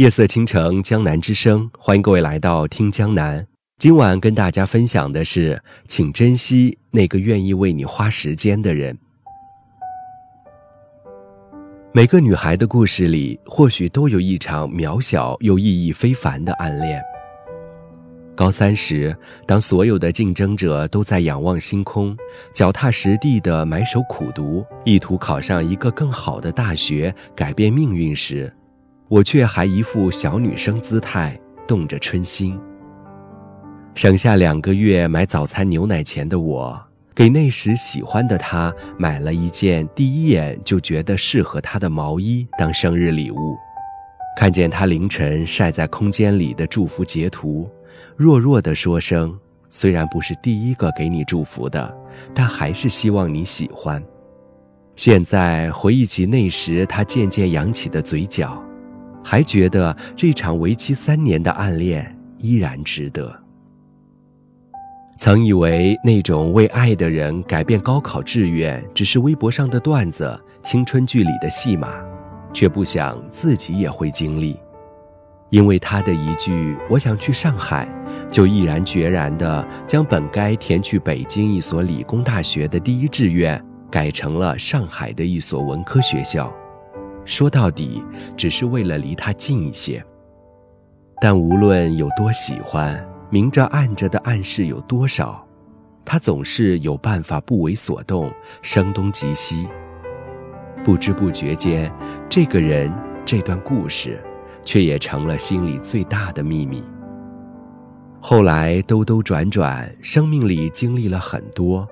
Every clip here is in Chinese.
夜色倾城，江南之声，欢迎各位来到听江南。今晚跟大家分享的是，请珍惜那个愿意为你花时间的人。每个女孩的故事里，或许都有一场渺小又意义非凡的暗恋。高三时，当所有的竞争者都在仰望星空，脚踏实地的埋首苦读，意图考上一个更好的大学，改变命运时，我却还一副小女生姿态，动着春心。省下两个月买早餐牛奶钱的我，给那时喜欢的他买了一件第一眼就觉得适合他的毛衣当生日礼物。看见他凌晨晒在空间里的祝福截图，弱弱的说声：“虽然不是第一个给你祝福的，但还是希望你喜欢。”现在回忆起那时他渐渐扬起的嘴角。还觉得这场为期三年的暗恋依然值得。曾以为那种为爱的人改变高考志愿只是微博上的段子、青春剧里的戏码，却不想自己也会经历。因为他的一句“我想去上海”，就毅然决然地将本该填去北京一所理工大学的第一志愿，改成了上海的一所文科学校。说到底，只是为了离他近一些。但无论有多喜欢，明着暗着的暗示有多少，他总是有办法不为所动，声东击西。不知不觉间，这个人、这段故事，却也成了心里最大的秘密。后来兜兜转转，生命里经历了很多。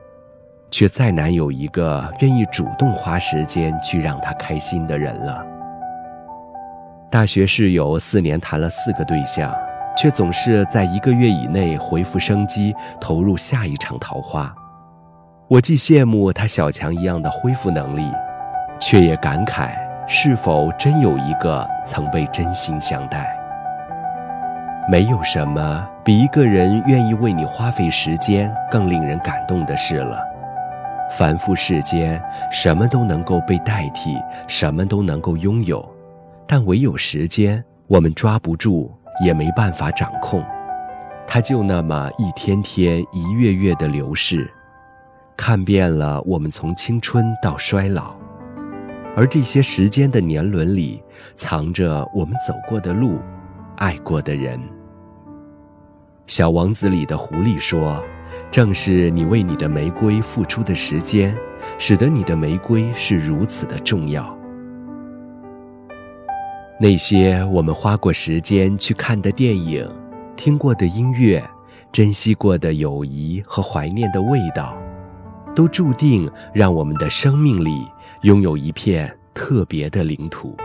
却再难有一个愿意主动花时间去让他开心的人了。大学室友四年谈了四个对象，却总是在一个月以内恢复生机，投入下一场桃花。我既羡慕他小强一样的恢复能力，却也感慨是否真有一个曾被真心相待。没有什么比一个人愿意为你花费时间更令人感动的事了。凡夫世间，什么都能够被代替，什么都能够拥有，但唯有时间，我们抓不住，也没办法掌控。它就那么一天天、一月月的流逝，看遍了我们从青春到衰老，而这些时间的年轮里，藏着我们走过的路，爱过的人。小王子里的狐狸说。正是你为你的玫瑰付出的时间，使得你的玫瑰是如此的重要。那些我们花过时间去看的电影，听过的音乐，珍惜过的友谊和怀念的味道，都注定让我们的生命里拥有一片特别的领土。